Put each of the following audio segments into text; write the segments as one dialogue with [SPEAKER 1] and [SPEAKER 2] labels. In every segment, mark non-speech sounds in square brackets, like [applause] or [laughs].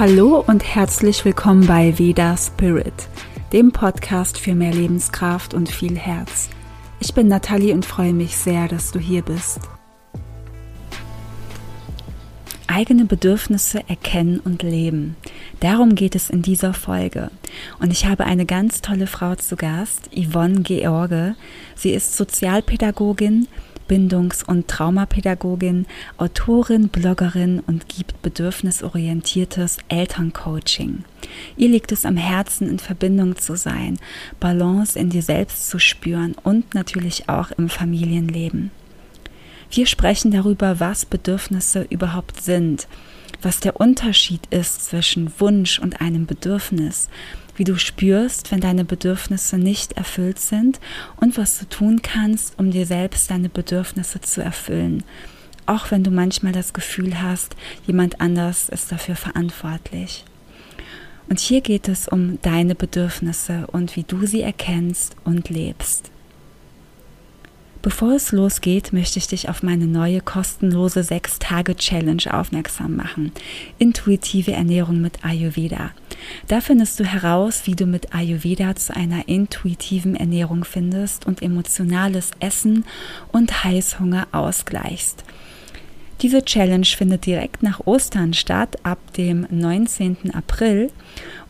[SPEAKER 1] Hallo und herzlich willkommen bei Veda Spirit, dem Podcast für mehr Lebenskraft und viel Herz. Ich bin Nathalie und freue mich sehr, dass du hier bist. Eigene Bedürfnisse erkennen und leben. Darum geht es in dieser Folge. Und ich habe eine ganz tolle Frau zu Gast, Yvonne George. Sie ist Sozialpädagogin, Bindungs- und Traumapädagogin, Autorin, Bloggerin und gibt bedürfnisorientiertes Elterncoaching. Ihr liegt es am Herzen, in Verbindung zu sein, Balance in dir selbst zu spüren und natürlich auch im Familienleben. Wir sprechen darüber, was Bedürfnisse überhaupt sind, was der Unterschied ist zwischen Wunsch und einem Bedürfnis, wie du spürst, wenn deine Bedürfnisse nicht erfüllt sind und was du tun kannst, um dir selbst deine Bedürfnisse zu erfüllen. Auch wenn du manchmal das Gefühl hast, jemand anders ist dafür verantwortlich. Und hier geht es um deine Bedürfnisse und wie du sie erkennst und lebst. Bevor es losgeht, möchte ich dich auf meine neue kostenlose 6-Tage-Challenge aufmerksam machen. Intuitive Ernährung mit Ayurveda. Da findest du heraus, wie du mit Ayurveda zu einer intuitiven Ernährung findest und emotionales Essen und Heißhunger ausgleichst. Diese Challenge findet direkt nach Ostern statt, ab dem 19. April.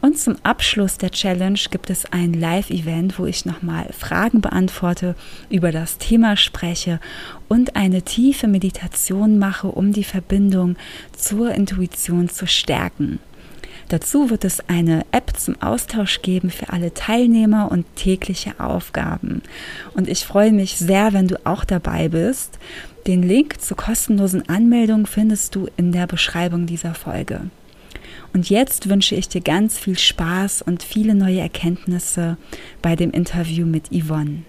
[SPEAKER 1] Und zum Abschluss der Challenge gibt es ein Live-Event, wo ich nochmal Fragen beantworte, über das Thema spreche und eine tiefe Meditation mache, um die Verbindung zur Intuition zu stärken. Dazu wird es eine App zum Austausch geben für alle Teilnehmer und tägliche Aufgaben. Und ich freue mich sehr, wenn du auch dabei bist. Den Link zur kostenlosen Anmeldung findest du in der Beschreibung dieser Folge. Und jetzt wünsche ich dir ganz viel Spaß und viele neue Erkenntnisse bei dem Interview mit Yvonne.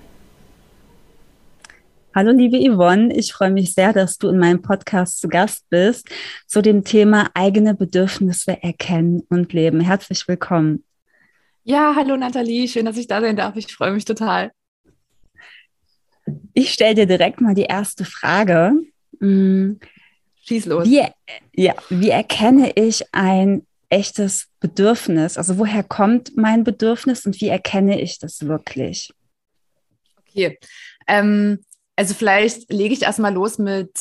[SPEAKER 1] Hallo liebe Yvonne, ich freue mich sehr, dass du in meinem Podcast zu Gast bist zu dem Thema eigene Bedürfnisse erkennen und leben. Herzlich willkommen.
[SPEAKER 2] Ja, hallo Nathalie, schön, dass ich da sein darf. Ich freue mich total.
[SPEAKER 1] Ich stelle dir direkt mal die erste Frage.
[SPEAKER 2] Hm, Schieß los.
[SPEAKER 1] Wie, ja, wie erkenne ich ein echtes Bedürfnis? Also woher kommt mein Bedürfnis und wie erkenne ich das wirklich?
[SPEAKER 2] Okay, ähm, also vielleicht lege ich erstmal los mit,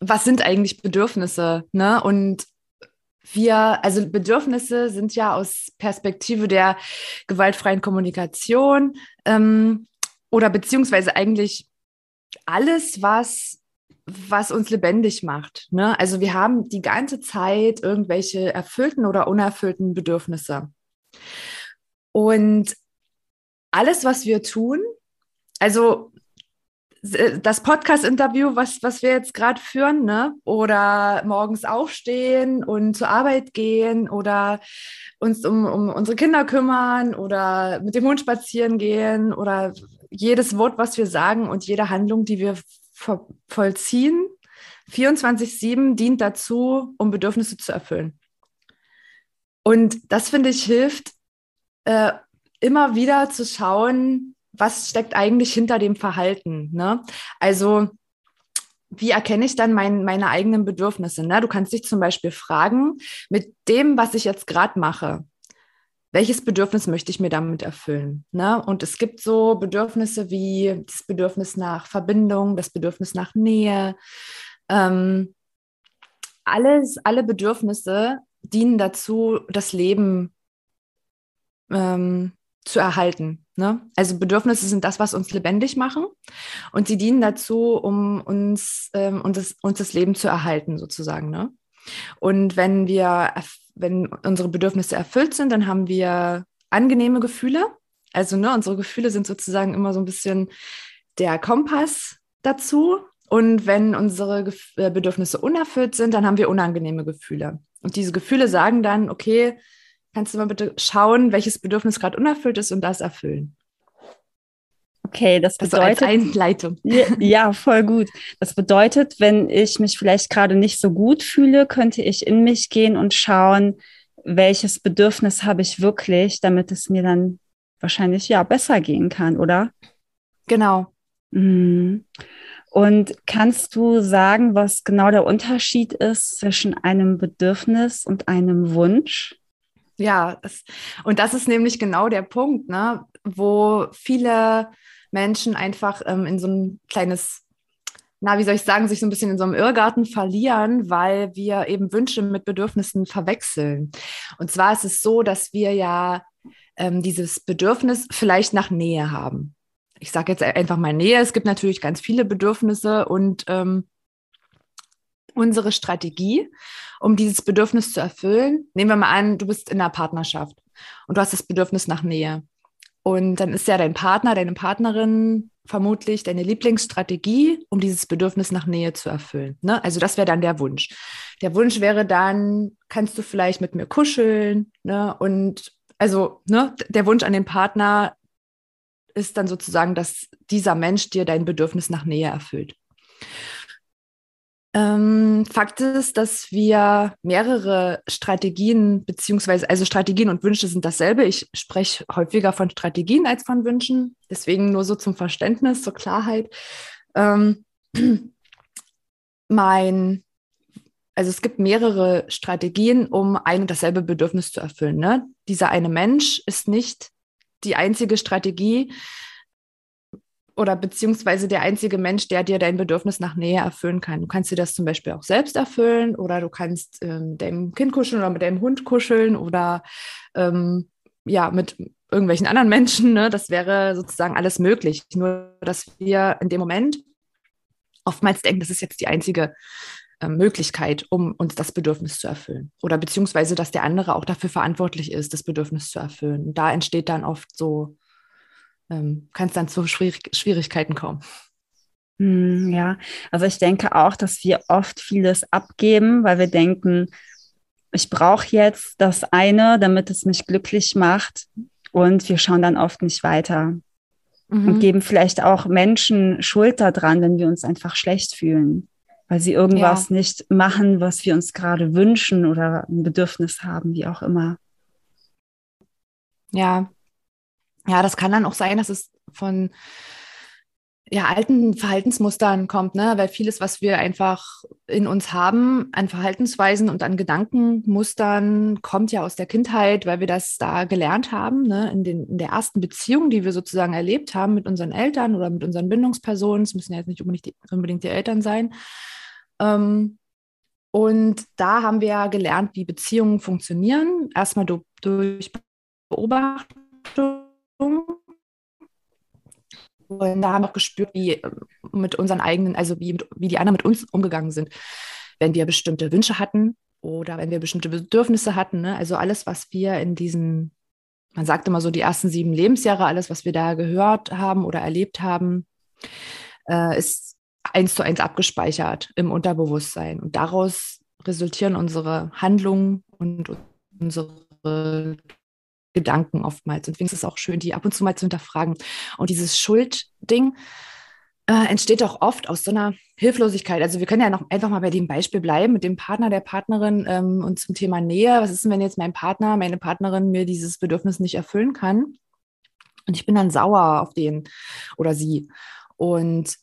[SPEAKER 2] was sind eigentlich Bedürfnisse? Ne? Und wir, also Bedürfnisse sind ja aus Perspektive der gewaltfreien Kommunikation ähm, oder beziehungsweise eigentlich alles, was, was uns lebendig macht. Ne? Also wir haben die ganze Zeit irgendwelche erfüllten oder unerfüllten Bedürfnisse. Und alles, was wir tun, also das Podcast-Interview, was, was wir jetzt gerade führen, ne? oder morgens aufstehen und zur Arbeit gehen oder uns um, um unsere Kinder kümmern oder mit dem Hund spazieren gehen oder jedes Wort, was wir sagen und jede Handlung, die wir vollziehen, 24-7 dient dazu, um Bedürfnisse zu erfüllen. Und das, finde ich, hilft, äh, immer wieder zu schauen, was steckt eigentlich hinter dem Verhalten? Ne? Also wie erkenne ich dann mein, meine eigenen Bedürfnisse? Ne? Du kannst dich zum Beispiel fragen, mit dem, was ich jetzt gerade mache, welches Bedürfnis möchte ich mir damit erfüllen? Ne? Und es gibt so Bedürfnisse wie das Bedürfnis nach Verbindung, das Bedürfnis nach Nähe. Ähm, alles, alle Bedürfnisse dienen dazu, das Leben ähm, zu erhalten. Ne? Also Bedürfnisse sind das, was uns lebendig machen und sie dienen dazu, um uns, ähm, uns, das, uns das Leben zu erhalten, sozusagen. Ne? Und wenn wir, wenn unsere Bedürfnisse erfüllt sind, dann haben wir angenehme Gefühle. Also ne, unsere Gefühle sind sozusagen immer so ein bisschen der Kompass dazu. Und wenn unsere äh, Bedürfnisse unerfüllt sind, dann haben wir unangenehme Gefühle. Und diese Gefühle sagen dann, okay, Kannst du mal bitte schauen, welches Bedürfnis gerade unerfüllt ist und das erfüllen?
[SPEAKER 1] Okay, das bedeutet.
[SPEAKER 2] Also Einleitung. [laughs]
[SPEAKER 1] Ja, voll gut. Das bedeutet, wenn ich mich vielleicht gerade nicht so gut fühle, könnte ich in mich gehen und schauen, welches Bedürfnis habe ich wirklich, damit es mir dann wahrscheinlich ja besser gehen kann, oder?
[SPEAKER 2] Genau.
[SPEAKER 1] Mhm. Und kannst du sagen, was genau der Unterschied ist zwischen einem Bedürfnis und einem Wunsch?
[SPEAKER 2] Ja, das, und das ist nämlich genau der Punkt, ne, wo viele Menschen einfach ähm, in so ein kleines, na, wie soll ich sagen, sich so ein bisschen in so einem Irrgarten verlieren, weil wir eben Wünsche mit Bedürfnissen verwechseln. Und zwar ist es so, dass wir ja ähm, dieses Bedürfnis vielleicht nach Nähe haben. Ich sage jetzt einfach mal Nähe. Es gibt natürlich ganz viele Bedürfnisse und ähm, unsere Strategie, um dieses Bedürfnis zu erfüllen. Nehmen wir mal an, du bist in einer Partnerschaft und du hast das Bedürfnis nach Nähe. Und dann ist ja dein Partner, deine Partnerin vermutlich deine Lieblingsstrategie, um dieses Bedürfnis nach Nähe zu erfüllen. Ne? Also das wäre dann der Wunsch. Der Wunsch wäre dann, kannst du vielleicht mit mir kuscheln? Ne? Und also ne, der Wunsch an den Partner ist dann sozusagen, dass dieser Mensch dir dein Bedürfnis nach Nähe erfüllt. Ähm, Fakt ist, dass wir mehrere Strategien, beziehungsweise, also Strategien und Wünsche sind dasselbe. Ich spreche häufiger von Strategien als von Wünschen. Deswegen nur so zum Verständnis, zur Klarheit. Ähm, [clears throat] mein, also es gibt mehrere Strategien, um ein und dasselbe Bedürfnis zu erfüllen. Ne? Dieser eine Mensch ist nicht die einzige Strategie, oder beziehungsweise der einzige Mensch, der dir dein Bedürfnis nach Nähe erfüllen kann. Du kannst dir das zum Beispiel auch selbst erfüllen oder du kannst ähm, deinem Kind kuscheln oder mit deinem Hund kuscheln oder ähm, ja, mit irgendwelchen anderen Menschen. Ne? Das wäre sozusagen alles möglich. Nur, dass wir in dem Moment oftmals denken, das ist jetzt die einzige äh, Möglichkeit, um uns das Bedürfnis zu erfüllen. Oder beziehungsweise, dass der andere auch dafür verantwortlich ist, das Bedürfnis zu erfüllen. Und da entsteht dann oft so ähm, kann es dann zu Schwierig Schwierigkeiten kommen.
[SPEAKER 1] Hm, ja, also ich denke auch, dass wir oft vieles abgeben, weil wir denken, ich brauche jetzt das eine, damit es mich glücklich macht. Und wir schauen dann oft nicht weiter mhm. und geben vielleicht auch Menschen Schuld daran, wenn wir uns einfach schlecht fühlen, weil sie irgendwas ja. nicht machen, was wir uns gerade wünschen oder ein Bedürfnis haben, wie auch immer.
[SPEAKER 2] Ja, ja, das kann dann auch sein, dass es von ja, alten Verhaltensmustern kommt, ne? weil vieles, was wir einfach in uns haben, an Verhaltensweisen und an Gedankenmustern, kommt ja aus der Kindheit, weil wir das da gelernt haben, ne? in, den, in der ersten Beziehung, die wir sozusagen erlebt haben mit unseren Eltern oder mit unseren Bindungspersonen. Es müssen ja jetzt nicht unbedingt die, unbedingt die Eltern sein. Ähm, und da haben wir gelernt, wie Beziehungen funktionieren. Erstmal durch Beobachtung und da haben wir auch gespürt, wie äh, mit unseren eigenen, also wie, wie die anderen mit uns umgegangen sind, wenn wir bestimmte Wünsche hatten oder wenn wir bestimmte Bedürfnisse hatten. Ne? Also alles, was wir in diesen, man sagt immer so die ersten sieben Lebensjahre, alles, was wir da gehört haben oder erlebt haben, äh, ist eins zu eins abgespeichert im Unterbewusstsein. Und daraus resultieren unsere Handlungen und unsere Gedanken oftmals. Und deswegen ist es auch schön, die ab und zu mal zu hinterfragen. Und dieses Schuldding äh, entsteht auch oft aus so einer Hilflosigkeit. Also wir können ja noch einfach mal bei dem Beispiel bleiben mit dem Partner, der Partnerin ähm, und zum Thema Nähe. Was ist denn, wenn jetzt mein Partner, meine Partnerin mir dieses Bedürfnis nicht erfüllen kann? Und ich bin dann sauer auf den oder sie. Und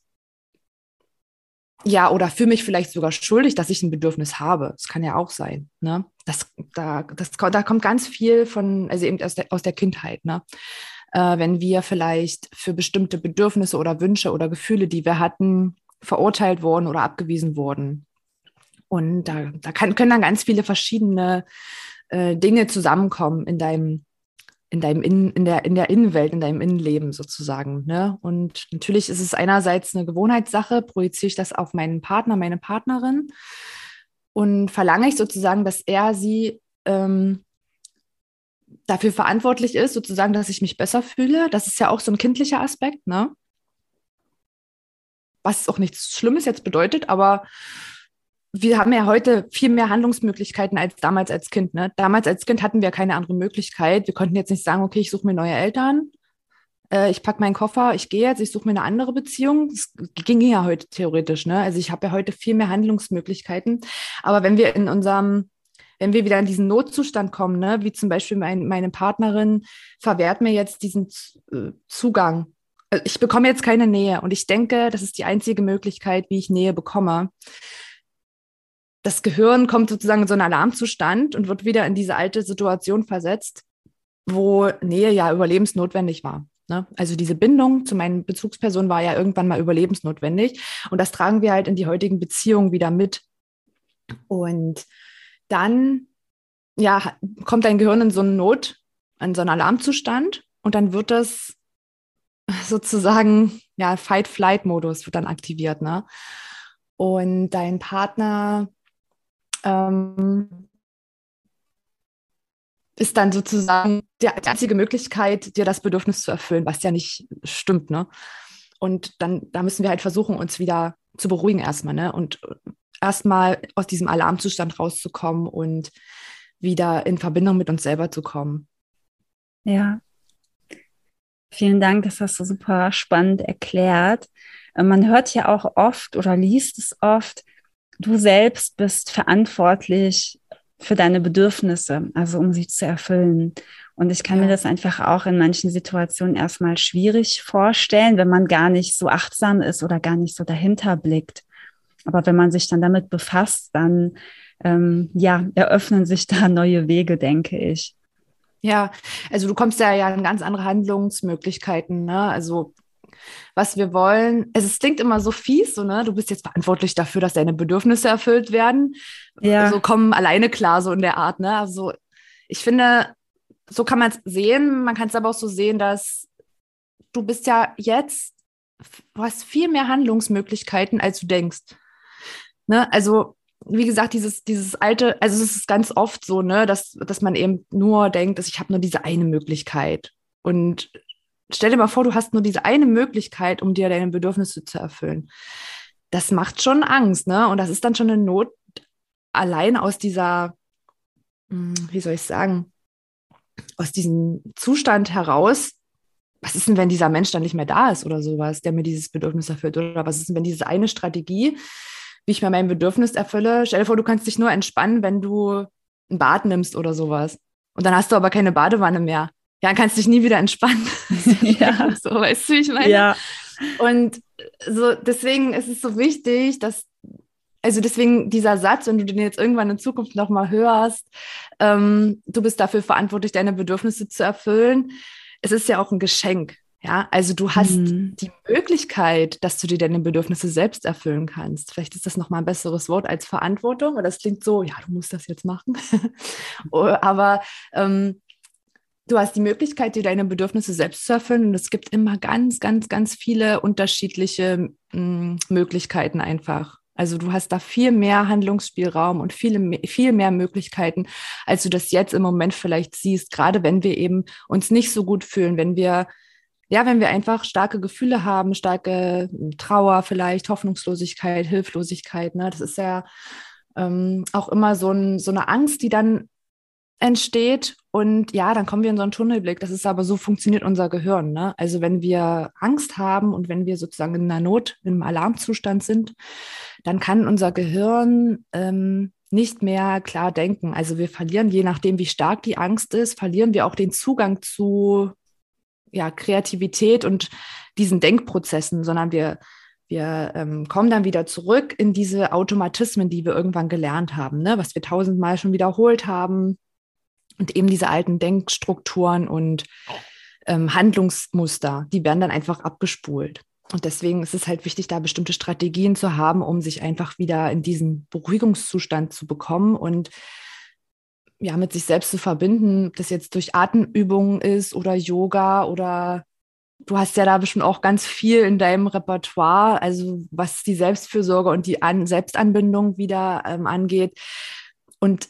[SPEAKER 2] ja, oder fühle mich vielleicht sogar schuldig, dass ich ein Bedürfnis habe. Das kann ja auch sein. Ne? Das, da, das, da kommt ganz viel von, also eben aus der, aus der Kindheit. Ne? Äh, wenn wir vielleicht für bestimmte Bedürfnisse oder Wünsche oder Gefühle, die wir hatten, verurteilt wurden oder abgewiesen wurden. Und da, da kann, können dann ganz viele verschiedene äh, Dinge zusammenkommen in deinem in deinem Innen, in der, in der Innenwelt, in deinem Innenleben sozusagen. Ne? Und natürlich ist es einerseits eine Gewohnheitssache, projiziere ich das auf meinen Partner, meine Partnerin und verlange ich sozusagen, dass er sie ähm, dafür verantwortlich ist, sozusagen, dass ich mich besser fühle. Das ist ja auch so ein kindlicher Aspekt, ne? Was auch nichts Schlimmes jetzt bedeutet, aber wir haben ja heute viel mehr Handlungsmöglichkeiten als damals als Kind. Ne? Damals als Kind hatten wir keine andere Möglichkeit. Wir konnten jetzt nicht sagen, okay, ich suche mir neue Eltern, äh, ich packe meinen Koffer, ich gehe jetzt, ich suche mir eine andere Beziehung. Das ging ja heute theoretisch. Ne? Also ich habe ja heute viel mehr Handlungsmöglichkeiten. Aber wenn wir in unserem wenn wir wieder in diesen Notzustand kommen, ne, wie zum Beispiel mein, meine Partnerin verwehrt mir jetzt diesen äh, Zugang ich bekomme jetzt keine Nähe und ich denke, das ist die einzige Möglichkeit, wie ich Nähe bekomme. Das Gehirn kommt sozusagen in so einen Alarmzustand und wird wieder in diese alte Situation versetzt, wo Nähe ja überlebensnotwendig war. Ne? Also diese Bindung zu meinen Bezugspersonen war ja irgendwann mal überlebensnotwendig. Und das tragen wir halt in die heutigen Beziehungen wieder mit. Und dann, ja, kommt dein Gehirn in so einen Not, in so einen Alarmzustand und dann wird das sozusagen, ja, Fight-Flight-Modus wird dann aktiviert, ne? Und dein Partner ähm, ist dann sozusagen die, die einzige Möglichkeit, dir das Bedürfnis zu erfüllen, was ja nicht stimmt, ne? Und dann, da müssen wir halt versuchen, uns wieder zu beruhigen erstmal, ne? Und erstmal aus diesem Alarmzustand rauszukommen und wieder in Verbindung mit uns selber zu kommen.
[SPEAKER 1] Ja. Vielen Dank, das hast du super spannend erklärt. Äh, man hört ja auch oft oder liest es oft, du selbst bist verantwortlich für deine Bedürfnisse, also um sie zu erfüllen. Und ich kann ja. mir das einfach auch in manchen Situationen erstmal schwierig vorstellen, wenn man gar nicht so achtsam ist oder gar nicht so dahinter blickt. Aber wenn man sich dann damit befasst, dann ähm, ja, eröffnen sich da [laughs] neue Wege, denke ich.
[SPEAKER 2] Ja, also du kommst ja ja in ganz andere Handlungsmöglichkeiten. Ne? Also was wir wollen, also es klingt immer so fies, so ne, du bist jetzt verantwortlich dafür, dass deine Bedürfnisse erfüllt werden. Ja. So kommen alleine klar, so in der Art. Ne? Also ich finde, so kann man es sehen. Man kann es aber auch so sehen, dass du bist ja jetzt, du hast viel mehr Handlungsmöglichkeiten, als du denkst. Ne? Also wie gesagt, dieses, dieses alte, also es ist ganz oft so, ne, dass, dass man eben nur denkt, dass ich habe nur diese eine Möglichkeit. Und stell dir mal vor, du hast nur diese eine Möglichkeit, um dir deine Bedürfnisse zu erfüllen. Das macht schon Angst, ne? Und das ist dann schon eine Not allein aus dieser, hm, wie soll ich sagen, aus diesem Zustand heraus, was ist denn, wenn dieser Mensch dann nicht mehr da ist oder sowas, der mir dieses Bedürfnis erfüllt? Oder was ist denn, wenn diese eine Strategie, wie ich mir mein Bedürfnis erfülle. Stell dir vor, du kannst dich nur entspannen, wenn du ein Bad nimmst oder sowas. Und dann hast du aber keine Badewanne mehr. Ja, dann kannst du dich nie wieder entspannen. [laughs] [laughs] ja. so, weißt du, wie ich meine? Ja. Und so, deswegen ist es so wichtig, dass, also deswegen dieser Satz, wenn du den jetzt irgendwann in Zukunft nochmal hörst, ähm, du bist dafür verantwortlich, deine Bedürfnisse zu erfüllen. Es ist ja auch ein Geschenk. Ja, also du hast mhm. die Möglichkeit, dass du dir deine Bedürfnisse selbst erfüllen kannst. Vielleicht ist das nochmal ein besseres Wort als Verantwortung, oder das klingt so, ja, du musst das jetzt machen. [laughs] Aber ähm, du hast die Möglichkeit, dir deine Bedürfnisse selbst zu erfüllen. Und es gibt immer ganz, ganz, ganz viele unterschiedliche mh, mm, Möglichkeiten einfach. Also du hast da viel mehr Handlungsspielraum und viele, viel mehr Möglichkeiten, als du das jetzt im Moment vielleicht siehst, gerade wenn wir eben uns nicht so gut fühlen, wenn wir ja, wenn wir einfach starke Gefühle haben, starke hm, Trauer vielleicht, Hoffnungslosigkeit, Hilflosigkeit, ne, das ist ja ähm, auch immer so, ein, so eine Angst, die dann entsteht und ja, dann kommen wir in so einen Tunnelblick. Das ist aber so funktioniert unser Gehirn. Ne? Also wenn wir Angst haben und wenn wir sozusagen in einer Not, in einem Alarmzustand sind, dann kann unser Gehirn ähm, nicht mehr klar denken. Also wir verlieren, je nachdem, wie stark die Angst ist, verlieren wir auch den Zugang zu ja, Kreativität und diesen Denkprozessen, sondern wir, wir ähm, kommen dann wieder zurück in diese Automatismen, die wir irgendwann gelernt haben, ne? was wir tausendmal schon wiederholt haben und eben diese alten Denkstrukturen und ähm, Handlungsmuster, die werden dann einfach abgespult. Und deswegen ist es halt wichtig, da bestimmte Strategien zu haben, um sich einfach wieder in diesen Beruhigungszustand zu bekommen und ja, mit sich selbst zu verbinden, ob das jetzt durch Atemübungen ist oder Yoga oder du hast ja da bestimmt auch ganz viel in deinem Repertoire, also was die Selbstfürsorge und die An Selbstanbindung wieder ähm, angeht. Und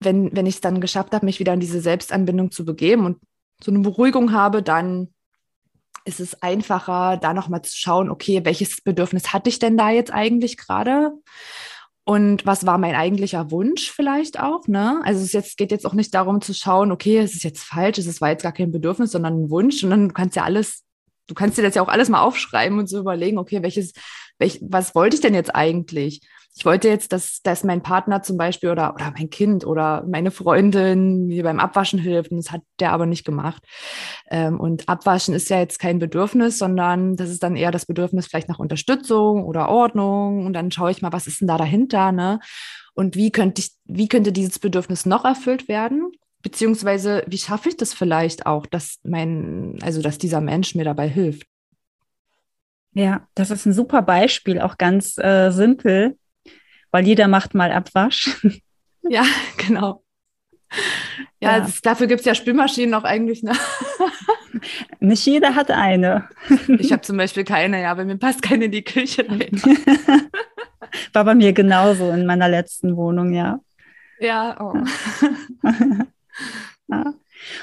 [SPEAKER 2] wenn, wenn ich es dann geschafft habe, mich wieder in diese Selbstanbindung zu begeben und so eine Beruhigung habe, dann ist es einfacher, da nochmal zu schauen, okay, welches Bedürfnis hatte ich denn da jetzt eigentlich gerade? Und was war mein eigentlicher Wunsch vielleicht auch? Ne? Also es jetzt, geht jetzt auch nicht darum zu schauen, okay, es ist jetzt falsch, es war jetzt gar kein Bedürfnis, sondern ein Wunsch. Und dann du kannst ja alles, du kannst dir das ja auch alles mal aufschreiben und so überlegen, okay, welches, welch, was wollte ich denn jetzt eigentlich? Ich wollte jetzt, dass, dass mein Partner zum Beispiel oder, oder mein Kind oder meine Freundin mir beim Abwaschen hilft. Und das hat der aber nicht gemacht. Ähm, und Abwaschen ist ja jetzt kein Bedürfnis, sondern das ist dann eher das Bedürfnis vielleicht nach Unterstützung oder Ordnung. Und dann schaue ich mal, was ist denn da dahinter, ne? Und wie könnte ich, wie könnte dieses Bedürfnis noch erfüllt werden? Beziehungsweise, wie schaffe ich das vielleicht auch, dass mein, also dass dieser Mensch mir dabei hilft?
[SPEAKER 1] Ja, das ist ein super Beispiel, auch ganz äh, simpel weil jeder macht mal Abwasch. [laughs]
[SPEAKER 2] Ja, genau. Ja, ja. Das, dafür gibt es ja Spülmaschinen auch eigentlich. Ne? [laughs]
[SPEAKER 1] Nicht jeder hat eine.
[SPEAKER 2] Ich habe zum Beispiel keine, ja, bei mir passt keine in die Küche. [laughs]
[SPEAKER 1] War bei mir genauso in meiner letzten Wohnung, ja.
[SPEAKER 2] Ja, oh.
[SPEAKER 1] ja.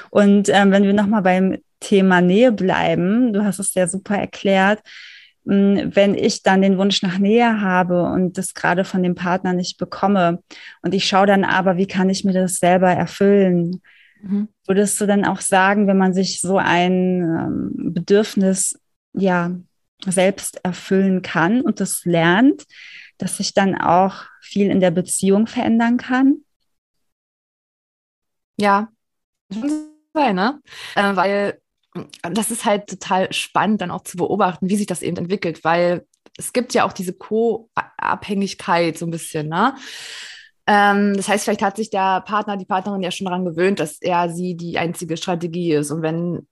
[SPEAKER 1] Und ähm, wenn wir nochmal beim Thema Nähe bleiben, du hast es ja super erklärt, wenn ich dann den Wunsch nach Nähe habe und das gerade von dem Partner nicht bekomme und ich schaue dann aber, wie kann ich mir das selber erfüllen? Mhm. Würdest du dann auch sagen, wenn man sich so ein ähm, Bedürfnis ja selbst erfüllen kann und das lernt, dass sich dann auch viel in der Beziehung verändern kann?
[SPEAKER 2] Ja, sein, ne? Äh, weil das ist halt total spannend, dann auch zu beobachten, wie sich das eben entwickelt, weil es gibt ja auch diese Co-Abhängigkeit so ein bisschen, ne? Ähm, das heißt, vielleicht hat sich der Partner, die Partnerin ja schon daran gewöhnt, dass er sie die einzige Strategie ist. Und wenn,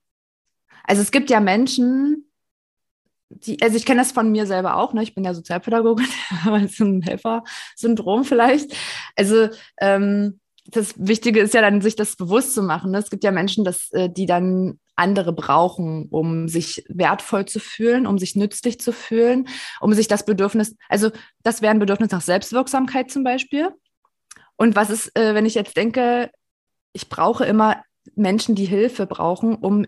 [SPEAKER 2] also es gibt ja Menschen, die, also ich kenne das von mir selber auch, ne? Ich bin ja Sozialpädagogin, [laughs] aber so ein Helfer-Syndrom vielleicht. Also ähm, das Wichtige ist ja dann, sich das bewusst zu machen. Ne? Es gibt ja Menschen, das, äh, die dann andere brauchen, um sich wertvoll zu fühlen, um sich nützlich zu fühlen, um sich das Bedürfnis, also das wäre ein Bedürfnis nach Selbstwirksamkeit zum Beispiel. Und was ist, äh, wenn ich jetzt denke, ich brauche immer Menschen, die Hilfe brauchen, um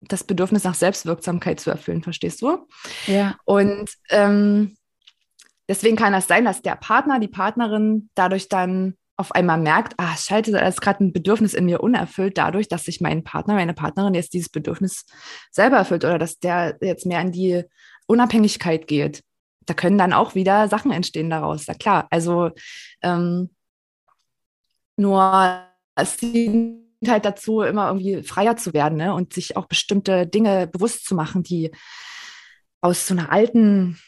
[SPEAKER 2] das Bedürfnis nach Selbstwirksamkeit zu erfüllen, verstehst du?
[SPEAKER 1] Ja.
[SPEAKER 2] Und ähm, deswegen kann das sein, dass der Partner, die Partnerin dadurch dann auf einmal merkt, ah, scheiße, da ist gerade ein Bedürfnis in mir unerfüllt, dadurch, dass sich mein Partner, meine Partnerin jetzt dieses Bedürfnis selber erfüllt oder dass der jetzt mehr in die Unabhängigkeit geht. Da können dann auch wieder Sachen entstehen daraus. Ja klar, also ähm, nur es dient halt dazu, immer irgendwie freier zu werden ne? und sich auch bestimmte Dinge bewusst zu machen, die aus so einer alten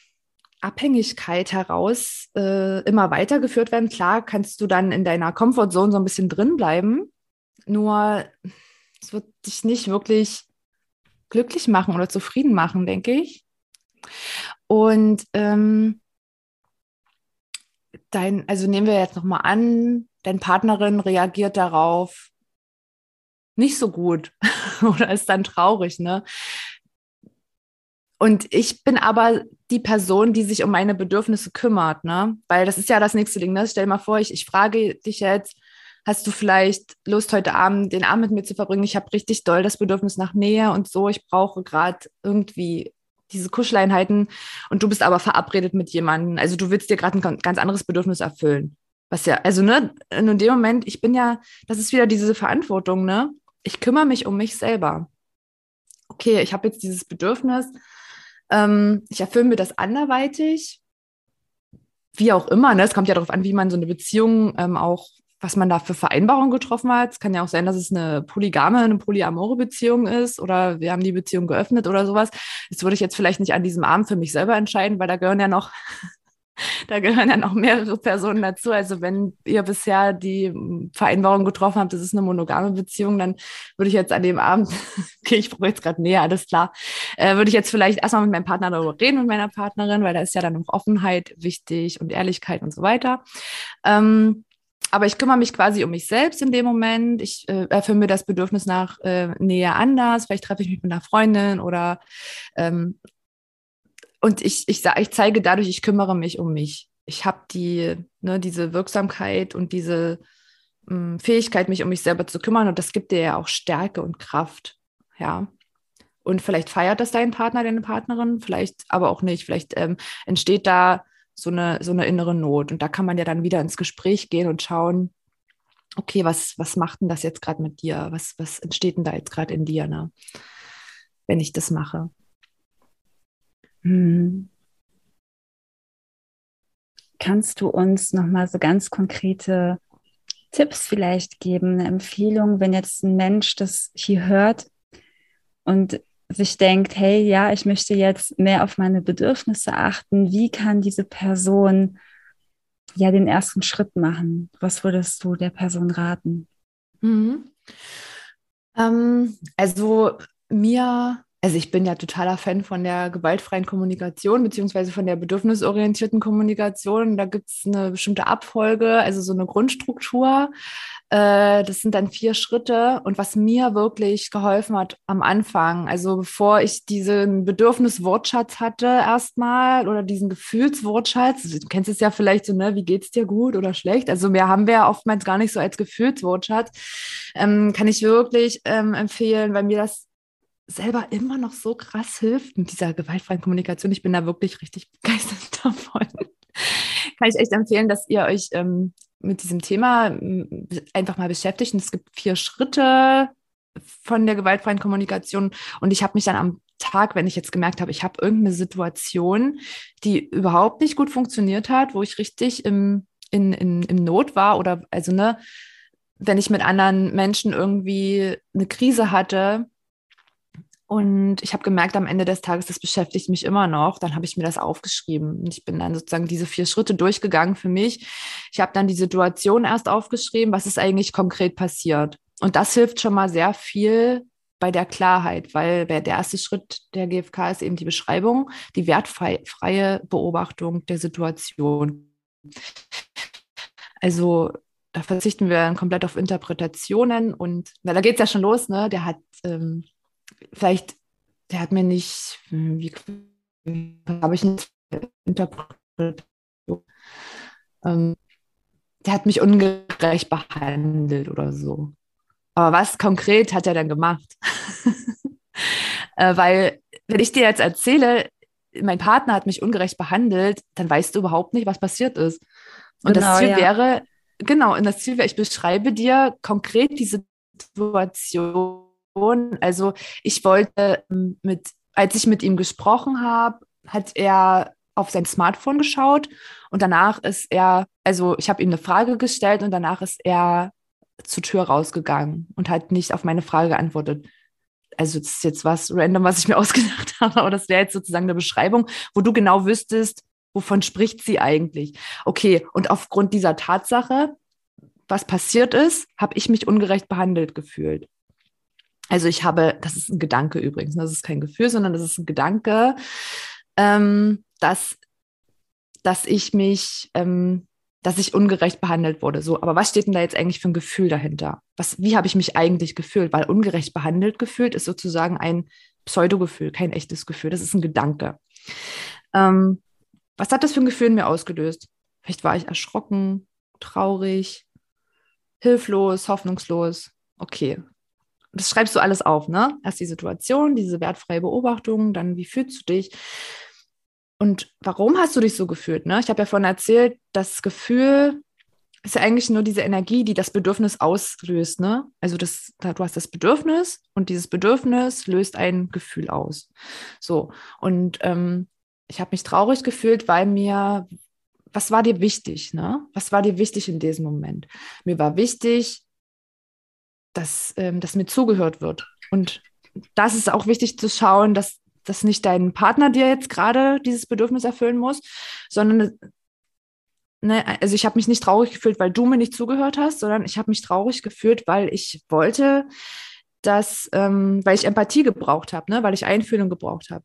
[SPEAKER 2] Abhängigkeit heraus äh, immer weitergeführt werden. Klar kannst du dann in deiner Comfortzone so ein bisschen drin bleiben, nur es wird dich nicht wirklich glücklich machen oder zufrieden machen, denke ich. Und ähm, dein, also nehmen wir jetzt nochmal an, deine Partnerin reagiert darauf nicht so gut [laughs] oder ist dann traurig, ne? Und ich bin aber die Person, die sich um meine Bedürfnisse kümmert, ne? Weil das ist ja das nächste Ding, ne? Stell dir mal vor, ich, ich frage dich jetzt, hast du vielleicht Lust, heute Abend den Abend mit mir zu verbringen? Ich habe richtig doll das Bedürfnis nach Nähe und so. Ich brauche gerade irgendwie diese Kuscheleinheiten und du bist aber verabredet mit jemandem. Also du willst dir gerade ein ganz anderes Bedürfnis erfüllen. Was ja, also ne, in dem Moment, ich bin ja, das ist wieder diese Verantwortung, ne? Ich kümmere mich um mich selber. Okay, ich habe jetzt dieses Bedürfnis, ähm, ich erfülle mir das anderweitig, wie auch immer. Ne? Es kommt ja darauf an, wie man so eine Beziehung ähm, auch, was man da für Vereinbarungen getroffen hat. Es kann ja auch sein, dass es eine polygame, eine polyamore Beziehung ist oder wir haben die Beziehung geöffnet oder sowas. Das würde ich jetzt vielleicht nicht an diesem Abend für mich selber entscheiden, weil da gehören ja noch da gehören ja noch mehrere Personen dazu. Also wenn ihr bisher die Vereinbarung getroffen habt, das ist eine monogame Beziehung, dann würde ich jetzt an dem Abend, [laughs] okay, ich brauche jetzt gerade näher, alles klar, äh, würde ich jetzt vielleicht erstmal mit meinem Partner darüber reden, mit meiner Partnerin, weil da ist ja dann noch Offenheit wichtig und Ehrlichkeit und so weiter. Ähm, aber ich kümmere mich quasi um mich selbst in dem Moment. Ich äh, erfülle mir das Bedürfnis nach äh, Nähe anders. Vielleicht treffe ich mich mit einer Freundin oder ähm, und ich, ich, ich zeige dadurch, ich kümmere mich um mich. Ich habe die, ne, diese Wirksamkeit und diese mh, hm, Fähigkeit, mich um mich selber zu kümmern. Und das gibt dir ja auch Stärke und Kraft. Ja. Und vielleicht feiert das dein Partner, deine Partnerin, vielleicht aber auch nicht. Vielleicht ähm, entsteht da so eine, so eine innere Not. Und da kann man ja dann wieder ins Gespräch gehen und schauen, okay, was, was macht denn das jetzt gerade mit dir? Was, was entsteht denn da jetzt gerade in dir, ne? wenn ich das mache?
[SPEAKER 1] Hm. kannst du uns nochmal so ganz konkrete Tipps vielleicht geben, eine Empfehlung, wenn jetzt ein Mensch das hier hört und sich denkt, hey, ja, ich möchte jetzt mehr auf meine Bedürfnisse achten. Wie kann diese Person ja den ersten Schritt machen? Was würdest du der Person raten?
[SPEAKER 2] Mhm. Ähm, also mir also ich bin ja totaler Fan von der gewaltfreien Kommunikation beziehungsweise von der bedürfnisorientierten Kommunikation. Da gibt es eine bestimmte Abfolge, also so eine Grundstruktur. Äh, das sind dann vier Schritte. Und was mir wirklich geholfen hat am Anfang, also bevor ich diesen Bedürfniswortschatz hatte erstmal oder diesen Gefühlswortschatz, du kennst es ja vielleicht so, ne, wie geht's dir gut oder schlecht? Also mehr haben wir ja oftmals gar nicht so als Gefühlswortschatz. Ähm, kann ich wirklich ähm, empfehlen, weil mir das selber immer noch so krass hilft mit dieser gewaltfreien Kommunikation. Ich bin da wirklich richtig [laughs] begeistert davon. Kann ich echt empfehlen, dass ihr euch ähm, mit diesem Thema einfach mal beschäftigt. Und es gibt vier Schritte von der gewaltfreien Kommunikation. Und ich habe mich dann am Tag, wenn ich jetzt gemerkt habe, ich habe irgendeine Situation, die überhaupt nicht gut funktioniert hat, wo ich richtig im, in, in, im Not war oder also ne, wenn ich mit anderen Menschen irgendwie eine Krise hatte, und ich habe gemerkt, am Ende des Tages, das beschäftigt mich immer noch. Dann habe ich mir das aufgeschrieben. Und ich bin dann sozusagen diese vier Schritte durchgegangen für mich. Ich habe dann die Situation erst aufgeschrieben, was ist eigentlich konkret passiert. Und das hilft schon mal sehr viel bei der Klarheit, weil der erste Schritt der GfK ist eben die Beschreibung, die wertfreie Beobachtung der Situation. Also da verzichten wir dann komplett auf Interpretationen und na, da geht es ja schon los, ne? Der hat ähm, vielleicht, der hat mir nicht, wie, wie habe ich nicht interpretiert, ähm, der hat mich ungerecht behandelt oder so. Aber was konkret hat er dann gemacht? [laughs] äh, weil, wenn ich dir jetzt erzähle, mein Partner hat mich ungerecht behandelt, dann weißt du überhaupt nicht, was passiert ist. Und genau, das Ziel ja. wäre, genau, und das Ziel wäre, ich beschreibe dir konkret die Situation also ich wollte ähm, mit, als ich mit ihm gesprochen habe, hat er auf sein Smartphone geschaut und danach ist er, also ich habe ihm eine Frage gestellt und danach ist er zur Tür rausgegangen und hat nicht auf meine Frage geantwortet. Also das ist jetzt was random, was ich mir [laughs] ausgedacht habe, aber das wäre jetzt sozusagen eine Beschreibung, wo du genau wüsstest, wovon spricht sie eigentlich. Okay, und aufgrund dieser Tatsache, was passiert ist, habe ich mich ungerecht behandelt gefühlt. Also ich habe, das ist ein Gedanke übrigens, ne? das ist kein Gefühl, sondern das ist ein Gedanke, ähm, dass, dass ich mich, ähm, dass ich ungerecht behandelt wurde. So, aber was steht denn da jetzt eigentlich für ein Gefühl dahinter? Was, wie habe ich mich eigentlich gefühlt? Weil ungerecht behandelt gefühlt ist sozusagen ein Pseudogefühl, kein echtes Gefühl. Das ist ein Gedanke. Ähm, was hat das für ein Gefühl in mir ausgelöst? Vielleicht war ich erschrocken, traurig, hilflos, hoffnungslos. Okay, das schreibst du alles auf, ne? Erst die Situation, diese wertfreie Beobachtung, dann wie fühlst du dich? Und warum hast du dich so gefühlt? Ne? Ich habe ja vorhin erzählt, das Gefühl ist ja eigentlich nur diese Energie, die das Bedürfnis auslöst. Ne? Also das, du hast das Bedürfnis und dieses Bedürfnis löst ein Gefühl aus. So, und ähm, ich habe mich traurig gefühlt, weil mir, was war dir wichtig? Ne? Was war dir wichtig in diesem Moment? Mir war wichtig, dass, ähm, dass mir zugehört wird. Und das ist auch wichtig zu schauen, dass, dass nicht dein Partner dir jetzt gerade dieses Bedürfnis erfüllen muss, sondern ne, also ich habe mich nicht traurig gefühlt, weil du mir nicht zugehört hast, sondern ich habe mich traurig gefühlt, weil ich wollte, dass, ähm, weil ich Empathie gebraucht habe, ne, weil ich Einfühlung gebraucht habe,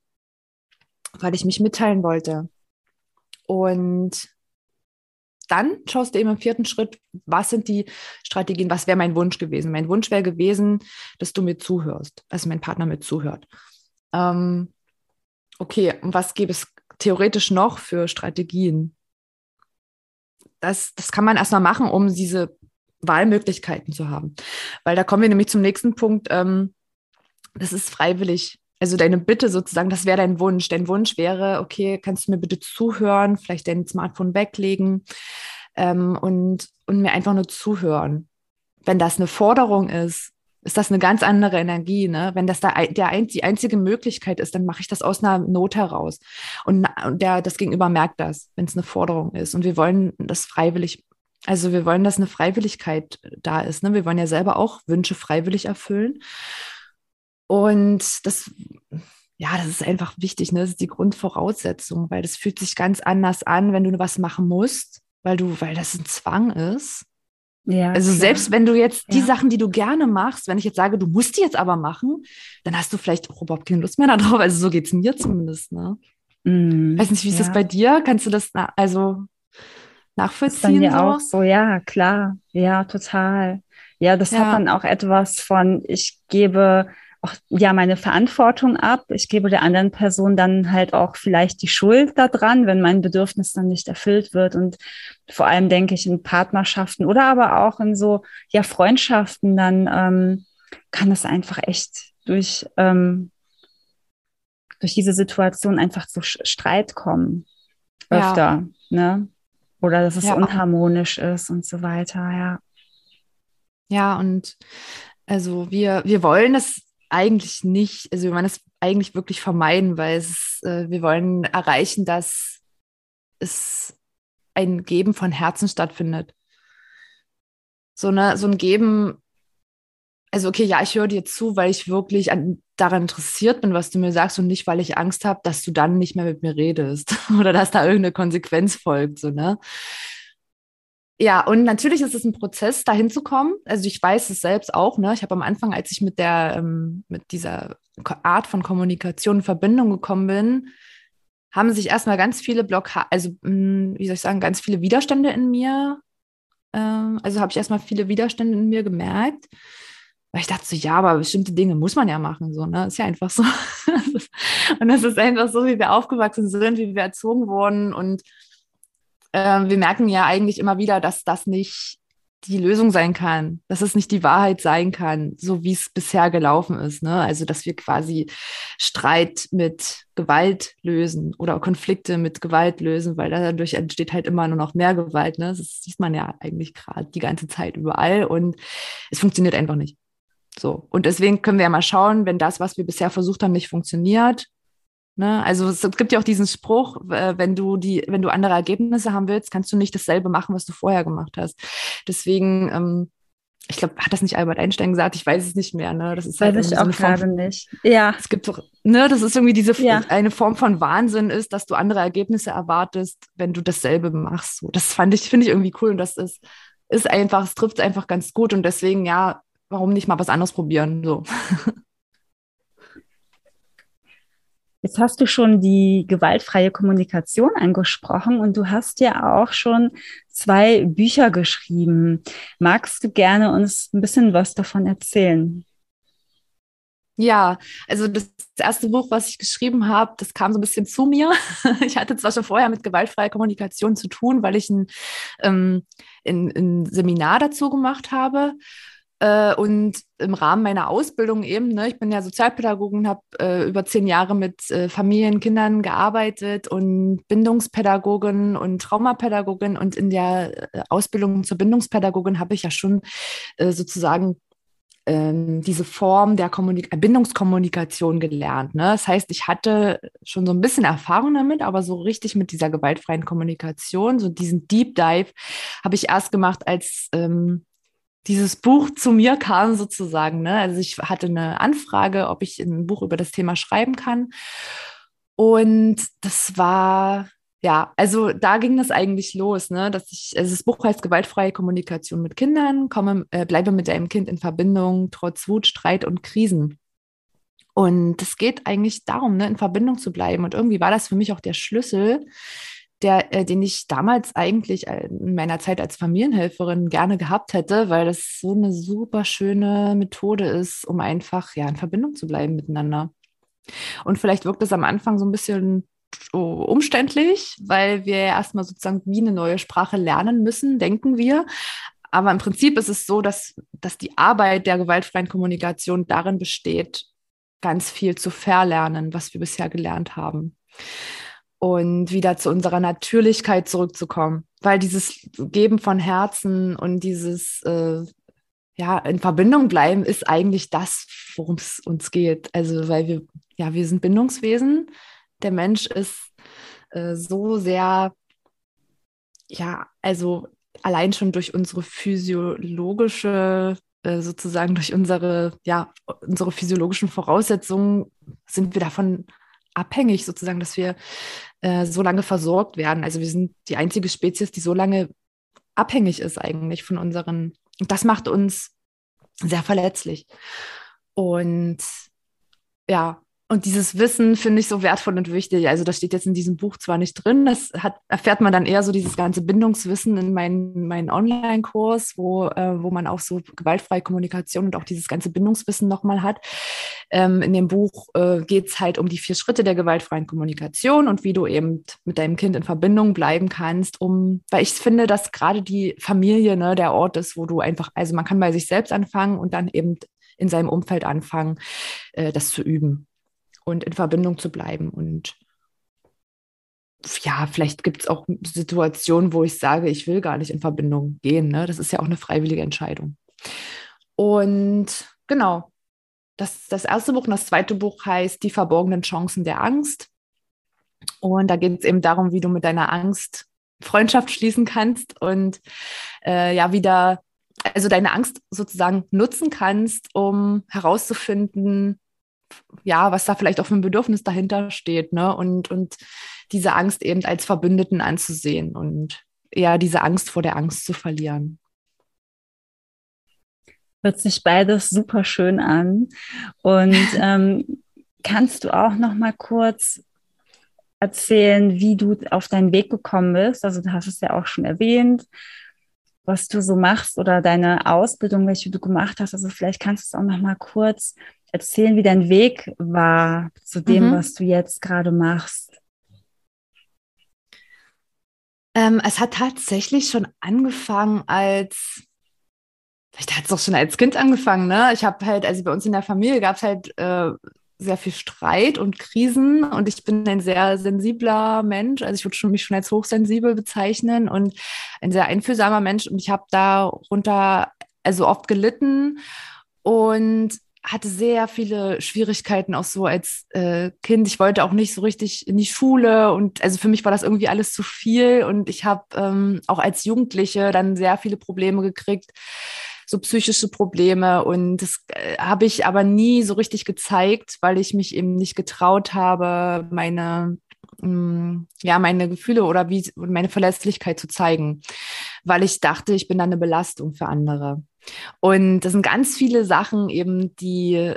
[SPEAKER 2] weil ich mich mitteilen wollte. Und dann schaust du eben im vierten Schritt, was sind die Strategien, was wäre mein Wunsch gewesen? Mein Wunsch wäre gewesen, dass du mir zuhörst, also mein Partner mir zuhört. Ähm, okay, und was gäbe es theoretisch noch für Strategien? Das, das kann man erstmal machen, um diese Wahlmöglichkeiten zu haben. Weil da kommen wir nämlich zum nächsten Punkt. Ähm, das ist freiwillig. Also deine Bitte sozusagen, das wäre dein Wunsch. Dein Wunsch wäre, okay, kannst du mir bitte zuhören, vielleicht dein Smartphone weglegen ähm, und, und mir einfach nur zuhören. Wenn das eine Forderung ist, ist das eine ganz andere Energie. Ne? Wenn das da der die einzige Möglichkeit ist, dann mache ich das aus einer Not heraus. Und, und der, das Gegenüber merkt das, wenn es eine Forderung ist. Und wir wollen das freiwillig, also wir wollen, dass eine Freiwilligkeit da ist. Ne? Wir wollen ja selber auch Wünsche freiwillig erfüllen. Und das, ja, das ist einfach wichtig. Ne? Das ist die Grundvoraussetzung, weil das fühlt sich ganz anders an, wenn du was machen musst, weil du, weil das ein Zwang ist ja, also klar. selbst wenn du jetzt die ja. Sachen, die du gerne machst, wenn ich jetzt sage, du musst die jetzt aber machen, dann hast du vielleicht auch überhaupt keine Lust mehr darauf. Also so geht es mir zumindest. Ne? Mm, Weiß nicht, wie ist ja. das bei dir? Kannst du das na also nachvollziehen? Das
[SPEAKER 1] auch so, ja, klar. Ja, total. Ja, das hat dann auch etwas von, ich gebe auch ja meine Verantwortung ab. Ich gebe der anderen Person dann halt auch vielleicht die Schuld daran, wenn mein Bedürfnis dann nicht erfüllt wird. Und vor allem denke ich in Partnerschaften oder aber auch in so ja Freundschaften, dann ähm, kann es einfach echt durch ähm, durch diese Situation einfach zu Streit kommen öfter, ja. ne? Oder dass es ja, unharmonisch ist und so weiter, ja.
[SPEAKER 2] Ja, und also wir, wir wollen es eigentlich nicht, also wir wollen es eigentlich wirklich vermeiden, weil es, äh, wir wollen erreichen, dass es ein Geben von Herzen stattfindet. So, eine, so ein Geben, also okay, ja, ich höre dir zu, weil ich wirklich an, daran interessiert bin, was du mir sagst und nicht, weil ich Angst habe, dass du dann nicht mehr mit mir redest [laughs] oder dass da irgendeine Konsequenz folgt, so, ne? Ja, und natürlich ist es ein Prozess, dahin zu kommen. Also ich weiß es selbst auch. Ne? Ich habe am Anfang, als ich mit der ähm, mit dieser Art von Kommunikation in Verbindung gekommen bin, haben sich erstmal ganz viele Blockaden, also mh, hm, wie soll ich sagen, ganz viele Widerstände in mir. Ähm, also habe ich erstmal viele Widerstände in mir gemerkt, weil ich dachte so, ja, aber bestimmte Dinge muss man ja machen, so, ne? Ist ja einfach so. [laughs] und das ist einfach so, wie wir aufgewachsen sind, wie wir erzogen wurden und äh, wir merken ja eigentlich immer wieder, dass das nicht die Lösung sein kann, dass es nicht die Wahrheit sein kann, so wie es bisher gelaufen ist. Ne? Also, dass wir quasi Streit mit Gewalt lösen oder Konflikte mit Gewalt lösen, weil dadurch entsteht halt immer nur noch mehr Gewalt. Ne? Das sieht man ja eigentlich gerade die ganze Zeit überall und es funktioniert einfach nicht. So. Und deswegen können wir ja mal schauen, wenn das, was wir bisher versucht haben, nicht funktioniert, Ne? Also es gibt ja auch diesen Spruch, wenn du die, wenn du andere Ergebnisse haben willst, kannst du nicht dasselbe machen, was du vorher gemacht hast. Deswegen, ähm, ich glaube, hat das nicht Albert Einstein gesagt? Ich weiß es nicht mehr. Ne?
[SPEAKER 1] Das ist halt weiß ich auch gerade nicht.
[SPEAKER 2] Ja. Es gibt doch, ne, das ist irgendwie diese ja. eine Form von Wahnsinn ist, dass du andere Ergebnisse erwartest, wenn du dasselbe machst. So, das fand ich, finde ich irgendwie cool und das ist, ist einfach, es trifft einfach ganz gut und deswegen, ja, warum nicht mal was anderes probieren? So. [laughs]
[SPEAKER 1] Jetzt hast du schon die gewaltfreie Kommunikation angesprochen und du hast ja auch schon zwei Bücher geschrieben. Magst du gerne uns ein bisschen was davon erzählen?
[SPEAKER 2] Ja, also das erste Buch, was ich geschrieben habe, das kam so ein bisschen zu mir. [laughs] Ich hatte zwar schon vorher mit gewaltfreier Kommunikation zu tun, weil ich ein, ähm, ein, ein Seminar dazu gemacht habe. Äh, und im Rahmen meiner Ausbildung eben, ne, ich bin ja Sozialpädagogin, habe äh, über zehn Jahre mit äh, Familien, Kindern gearbeitet und Bindungspädagogin und Traumapädagogin. Und in der äh, Ausbildung zur Bindungspädagogin habe ich ja schon äh, sozusagen ähm, diese Form der Kommunik Bindungskommunikation gelernt. Ne? Das heißt, ich hatte schon so ein bisschen Erfahrung damit, aber so richtig mit dieser gewaltfreien Kommunikation, so diesen Deep Dive, habe ich erst gemacht, als ähm, dieses Buch zu mir kam sozusagen. Ne? Also ich hatte eine Anfrage, ob ich ein Buch über das Thema schreiben kann. Und das war, ja, also da ging das eigentlich los, ne? dass ich, also das Buch heißt Gewaltfreie Kommunikation mit Kindern, komme, äh, bleibe mit deinem Kind in Verbindung, trotz Wut, Streit und Krisen. Und es geht eigentlich darum, ne, in Verbindung zu bleiben. Und irgendwie war das für mich auch der Schlüssel, der, äh, den ich damals eigentlich äh, in meiner Zeit als Familienhelferin gerne gehabt hätte, weil das so eine super schöne Methode ist, um einfach ja in Verbindung zu bleiben miteinander. Und vielleicht wirkt es am Anfang so ein bisschen umständlich, weil wir erstmal sozusagen wie eine neue Sprache lernen müssen, denken wir. Aber im Prinzip ist es so, dass, dass die Arbeit der gewaltfreien Kommunikation darin besteht, ganz viel zu verlernen, was wir bisher gelernt haben und wieder zu unserer Natürlichkeit zurückzukommen. Weil dieses Geben von Herzen und dieses, äh, ja, in Verbindung bleiben ist eigentlich das, worum es uns geht. Also, weil wir, ja, wir sind Bindungswesen. Der Mensch ist äh, so sehr, ja, also allein schon durch unsere physiologische, äh, sozusagen durch unsere, ja, unsere physiologischen Voraussetzungen sind wir davon abhängig, sozusagen, dass wir äh, so lange versorgt werden. Also wir sind die einzige Spezies, die so lange abhängig ist eigentlich von unseren und das macht uns sehr verletzlich. Und ja, und dieses Wissen finde ich so wertvoll und wichtig. Also das steht jetzt in diesem Buch zwar nicht drin, das hat, erfährt man dann eher so dieses ganze Bindungswissen in meinem mein Online-Kurs, wo, äh, wo man auch so gewaltfreie Kommunikation und auch dieses ganze Bindungswissen nochmal hat. Ähm, in dem Buch äh, geht es halt um die vier Schritte der gewaltfreien Kommunikation und wie du eben mit deinem Kind in Verbindung bleiben kannst, um, weil ich finde, dass gerade die Familie ne, der Ort ist, wo du einfach, also man kann bei sich selbst anfangen und dann eben in seinem Umfeld anfangen, äh, das zu üben und in Verbindung zu bleiben. Und ja, vielleicht gibt es auch Situationen, wo ich sage, ich will gar nicht in Verbindung gehen. Ne? Das ist ja auch eine freiwillige Entscheidung. Und genau, das, das erste Buch und das zweite Buch heißt Die verborgenen Chancen der Angst. Und da geht es eben darum, wie du mit deiner Angst Freundschaft schließen kannst und äh, ja, wieder, also deine Angst sozusagen nutzen kannst, um herauszufinden, ja, was da vielleicht auch für ein Bedürfnis dahinter steht, ne? Und, und diese Angst eben als Verbündeten anzusehen und eher diese Angst vor der Angst zu verlieren.
[SPEAKER 1] Hört sich beides super schön an. Und [laughs] ähm, kannst du auch noch mal kurz erzählen, wie du auf deinen Weg gekommen bist? Also du hast es ja auch schon erwähnt, was du so machst oder deine Ausbildung, welche du gemacht hast. Also vielleicht kannst du es auch noch mal kurz erzählen, wie dein Weg war zu dem, mhm. was du jetzt gerade machst.
[SPEAKER 2] Ähm, es hat tatsächlich schon angefangen als, vielleicht hat es auch schon als Kind angefangen, ne? Ich habe halt, also bei uns in der Familie gab es halt äh, sehr viel Streit und Krisen und ich bin ein sehr sensibler Mensch. Also ich würde mich schon als hochsensibel bezeichnen und ein sehr einfühlsamer Mensch und ich habe darunter also oft gelitten und hatte sehr viele Schwierigkeiten auch so als äh, Kind. Ich wollte auch nicht so richtig in die Schule und also für mich war das irgendwie alles zu viel und ich habe ähm, auch als Jugendliche dann sehr viele Probleme gekriegt, so psychische Probleme und das äh, habe ich aber nie so richtig gezeigt, weil ich mich eben nicht getraut habe, meine mm, ja, meine Gefühle oder wie meine Verletzlichkeit zu zeigen, weil ich dachte, ich bin dann eine Belastung für andere. Und das sind ganz viele Sachen eben, die,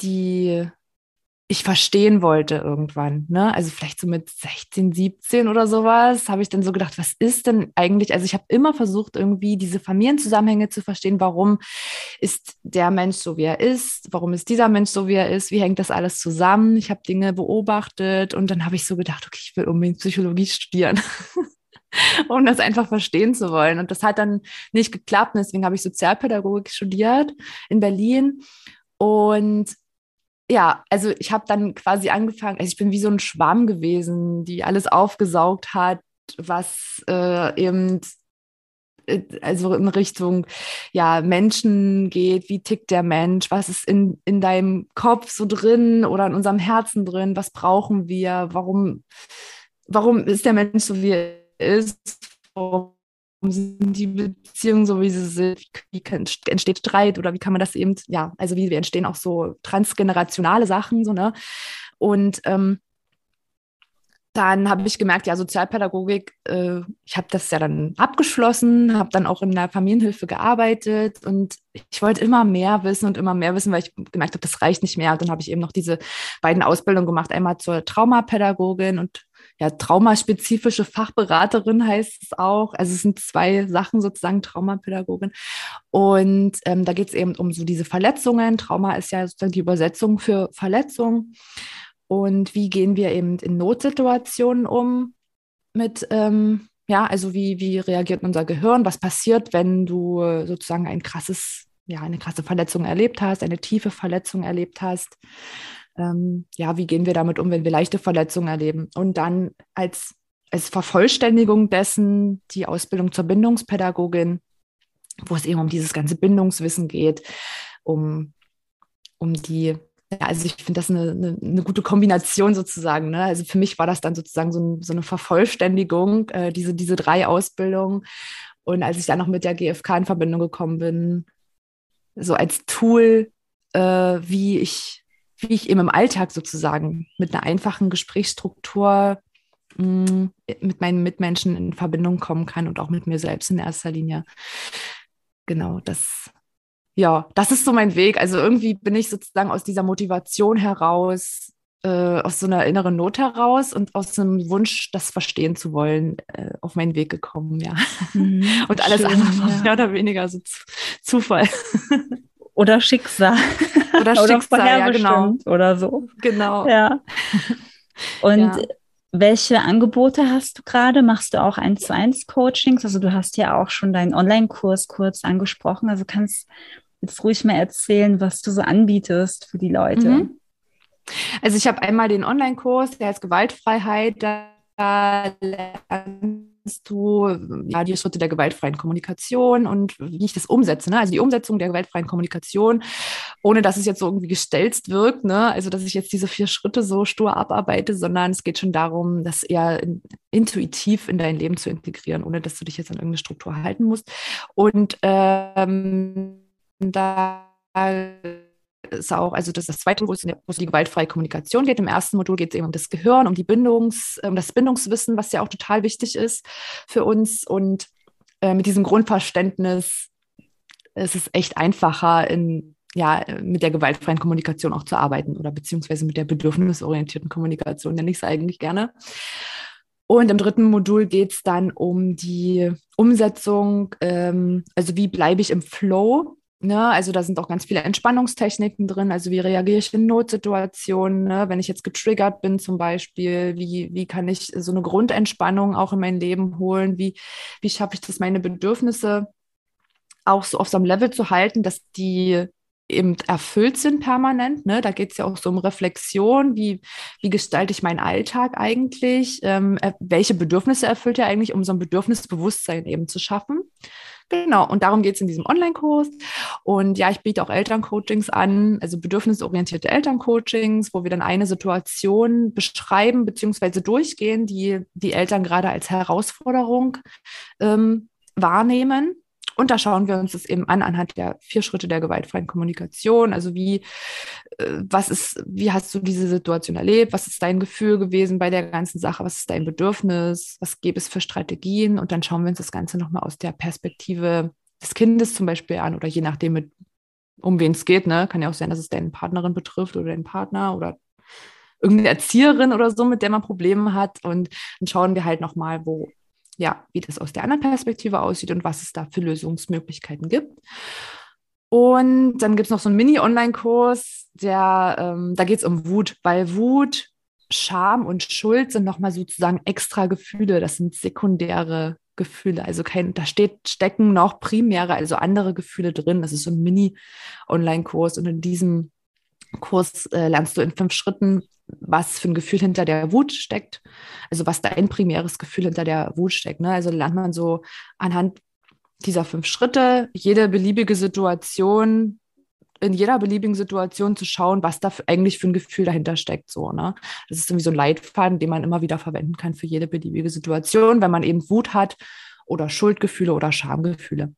[SPEAKER 2] die ich verstehen wollte irgendwann. Ne? Also vielleicht so mit 16, 17 oder sowas, habe ich dann so gedacht, was ist denn eigentlich? Also ich habe immer versucht, irgendwie diese Familienzusammenhänge zu verstehen. Warum ist der Mensch so, wie er ist? Warum ist dieser Mensch so, wie er ist? Wie hängt das alles zusammen? Ich habe Dinge beobachtet und dann habe ich so gedacht, okay, ich will unbedingt Psychologie studieren. [laughs] [laughs] um das einfach verstehen zu wollen. Und das hat dann nicht geklappt. Und deswegen habe ich Sozialpädagogik studiert in Berlin. Und ja, also ich habe dann quasi angefangen, also ich bin wie so ein Schwamm gewesen, die alles aufgesaugt hat, was äh, eben äh, also in Richtung ja Menschen geht, wie tickt der Mensch, was ist in, in deinem Kopf so drin oder in unserem Herzen drin, was brauchen wir, warum, warum ist der Mensch so wie ist, warum sind die Beziehungen so, wie sie sind, wie entsteht Streit oder wie kann man das eben, ja, also wie entstehen auch so transgenerationale Sachen, so, ne? Und ähm, dann habe ich gemerkt, ja, Sozialpädagogik, äh, ich habe das ja dann abgeschlossen, habe dann auch in der Familienhilfe gearbeitet und ich wollte immer mehr wissen und immer mehr wissen, weil ich gemerkt habe, das reicht nicht mehr. Und dann habe ich eben noch diese beiden Ausbildungen gemacht, einmal zur Traumapädagogin und ja, traumaspezifische Fachberaterin heißt es auch. Also es sind zwei Sachen sozusagen, Traumapädagogin. Und ähm, da geht es eben um so diese Verletzungen. Trauma ist ja sozusagen die Übersetzung für Verletzung. Und wie gehen wir eben in Notsituationen um mit, ähm, ja, also wie, wie reagiert unser Gehirn? Was passiert, wenn du sozusagen ein krasses, ja, eine krasse Verletzung erlebt hast, eine tiefe Verletzung erlebt hast? Ähm, ja, wie gehen wir damit um, wenn wir leichte Verletzungen erleben? Und dann als, als Vervollständigung dessen die Ausbildung zur Bindungspädagogin, wo es eben um dieses ganze Bindungswissen geht, um, um die ja, also ich finde das eine, eine, eine, gute Kombination sozusagen. Ne? Also für mich war das dann sozusagen so, so eine Vervollständigung, äh, diese, diese drei Ausbildungen. Und als ich dann noch mit der GfK in Verbindung gekommen bin, so als Tool, äh, wie ich wie ich eben im Alltag sozusagen mit einer einfachen Gesprächsstruktur mh, mm, mit meinen Mitmenschen in Verbindung kommen kann und auch mit mir selbst in erster Linie. Genau, das ja, das ist so mein Weg. Also irgendwie bin ich sozusagen aus dieser Motivation heraus, äh, aus so einer inneren Not heraus und aus einem Wunsch, das verstehen zu wollen, äh, auf meinen Weg gekommen, ja. Mhm, [laughs] und alles schön, andere war ja. mehr oder weniger so Zufall. [laughs]
[SPEAKER 1] Oder Schicksal. [laughs] [laughs]
[SPEAKER 2] Oder Schicksal, oder ja, genau.
[SPEAKER 1] Oder so.
[SPEAKER 2] Genau.
[SPEAKER 1] Ja. [laughs] Und ja. welche Angebote hast du gerade? Machst du auch 1 zu 1 Coachings? Also du hast ja auch schon deinen Online-Kurs kurz angesprochen. Also kannst jetzt ruhig mal erzählen, was du so anbietest für die Leute. Mhm.
[SPEAKER 2] Also ich habe einmal den Online-Kurs, der heißt Gewaltfreiheit. Da lernst du ja, die Schritte der gewaltfreien Kommunikation und wie ich das umsetze. Ne? Also die Umsetzung der gewaltfreien Kommunikation, ohne dass es jetzt so irgendwie gestelzt wirkt. Ne? Also dass ich jetzt diese vier Schritte so stur abarbeite, sondern es geht schon darum, das eher in, intuitiv in dein Leben zu integrieren, ohne dass du dich jetzt an irgendeine Struktur halten musst. Und ähm, da ist auch, also das ist das zweite, wo es, wo es die gewaltfreie Kommunikation geht. Im ersten Modul geht es eben um das Gehirn, um die Bindungs, um das Bindungswissen, was ja auch total wichtig ist für uns. Und äh, mit diesem Grundverständnis ist es echt einfacher, in, ja, mit der gewaltfreien Kommunikation auch zu arbeiten oder beziehungsweise mit der bedürfnisorientierten Kommunikation, nenne ich es eigentlich gerne. Und im dritten Modul geht es dann um die Umsetzung, ähm, also wie bleibe ich im Flow Ne, also da sind auch ganz viele Entspannungstechniken drin. Also wie reagiere ich in Notsituationen, ne? wenn ich jetzt getriggert bin zum Beispiel, wie, wie kann ich so eine Grundentspannung auch in mein Leben holen? Wie, wie schaffe ich das, meine Bedürfnisse auch so auf so einem Level zu halten, dass die eben erfüllt sind permanent. Ne? Da geht es ja auch so um Reflexion, wie, wie gestalte ich meinen Alltag eigentlich, ähm, welche Bedürfnisse erfüllt er eigentlich, um so ein Bedürfnisbewusstsein eben zu schaffen. Genau, und darum geht es in diesem Online-Kurs. Und ja, ich biete auch Elterncoachings an, also bedürfnisorientierte Elterncoachings, wo wir dann eine Situation beschreiben bzw. durchgehen, die die Eltern gerade als Herausforderung ähm, wahrnehmen. Und da schauen wir uns das eben an anhand der vier Schritte der gewaltfreien Kommunikation. Also wie, äh, was ist, wie hast du diese Situation erlebt? Was ist dein Gefühl gewesen bei der ganzen Sache? Was ist dein Bedürfnis? Was gäbe es für Strategien? Und dann schauen wir uns das Ganze nochmal aus der Perspektive des Kindes zum Beispiel an oder je nachdem, mit, um wen es geht. Ne? Kann ja auch sein, dass es deine Partnerin betrifft oder deinen Partner oder irgendeine Erzieherin oder so, mit der man Probleme hat. Und dann schauen wir halt nochmal, wo ja, wie das aus der anderen Perspektive aussieht und was es da für Lösungsmöglichkeiten gibt. Und dann gibt es noch so einen Mini-Online-Kurs, der, ähm, da geht es um Wut, weil Wut, Scham und Schuld sind nochmal sozusagen extra Gefühle, das sind sekundäre Gefühle. Also kein, da steht, stecken noch primäre, also andere Gefühle drin. Das ist so ein Mini-Online-Kurs und in diesem Kurs äh, lernst du in fünf Schritten, was für ein Gefühl hinter der Wut steckt, also was dein primäres Gefühl hinter der Wut steckt. Ne? Also lernt man so anhand dieser fünf Schritte jede beliebige Situation, in jeder beliebigen Situation zu schauen, was da eigentlich für ein Gefühl dahinter steckt. So, ne? Das ist irgendwie so ein Leitfaden, den man immer wieder verwenden kann für jede beliebige Situation, wenn man eben Wut hat oder Schuldgefühle oder Schamgefühle.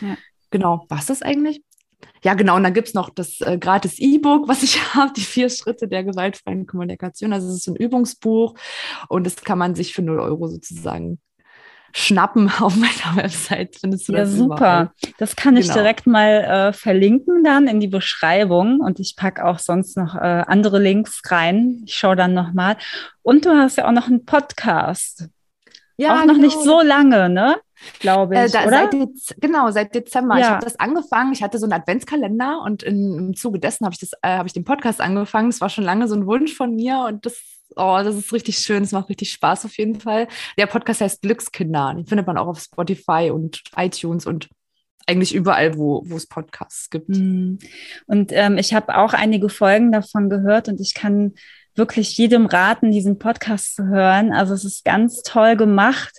[SPEAKER 2] Ja. Genau, was ist eigentlich? Ja, genau. Und dann gibt es noch das äh, gratis E-Book, was ich [laughs] habe, die vier Schritte der gewaltfreien Kommunikation. Also es ist ein Übungsbuch und das kann man sich für 0 Euro sozusagen schnappen [laughs] auf meiner Website. Findest du
[SPEAKER 1] ja,
[SPEAKER 2] das
[SPEAKER 1] super. Überall. Das kann ich genau. direkt mal äh, verlinken dann in die Beschreibung und ich packe auch sonst noch äh, andere Links rein. Ich schaue dann nochmal. Und du hast ja auch noch einen Podcast. Ja, auch noch genau. nicht so lange, ne? Glaube äh, ich. Äh, da, oder?
[SPEAKER 2] Seit genau, seit Dezember. Ja. Ich habe das angefangen. Ich hatte so einen Adventskalender und in, im Zuge dessen habe ich, äh, hab ich den Podcast angefangen. Das war schon lange so ein Wunsch von mir und das, oh, das ist richtig schön. Es macht richtig Spaß auf jeden Fall. Der Podcast heißt Glückskinder. Den findet man auch auf Spotify und iTunes und eigentlich überall, wo, wo es Podcasts gibt.
[SPEAKER 1] Mhm. Und ähm, ich habe auch einige Folgen davon gehört und ich kann wirklich jedem raten, diesen Podcast zu hören. Also es ist ganz toll gemacht